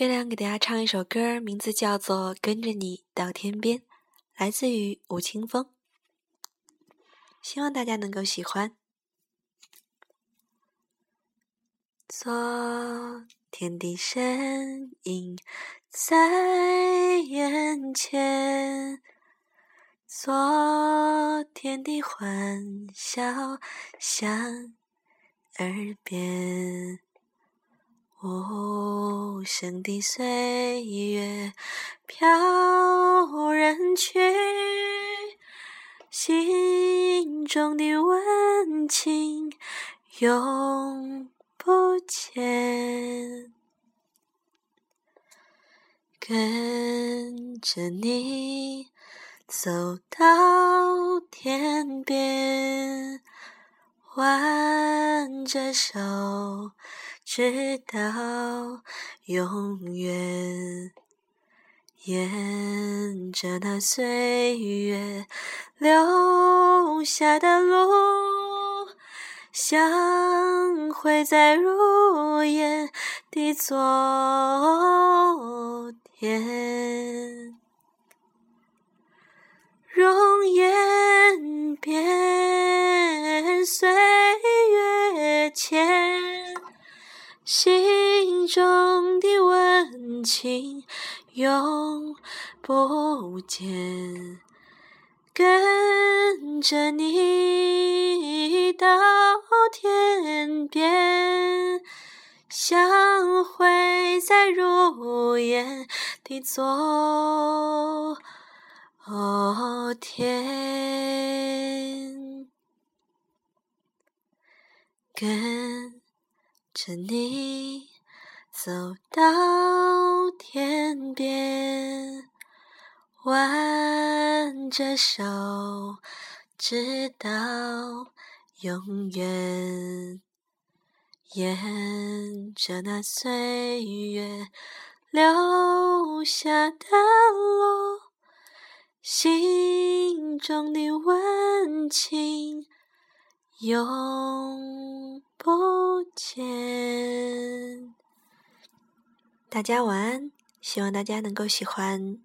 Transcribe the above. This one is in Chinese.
月亮给大家唱一首歌，名字叫做《跟着你到天边》，来自于吴青峰。希望大家能够喜欢。昨天的身影在眼前，昨天的欢笑响耳边。无声的岁月飘然去，心中的温情永不见。跟着你走到天边，挽着手。直到永远，沿着那岁月留下的路，相会在如烟的昨天，容颜心中的温情永不见，跟着你到天边，相会在如烟的昨天，跟。着你走到天边，挽着手，直到永远。沿着那岁月留下的路，心中的温情。永不见。大家晚安，希望大家能够喜欢。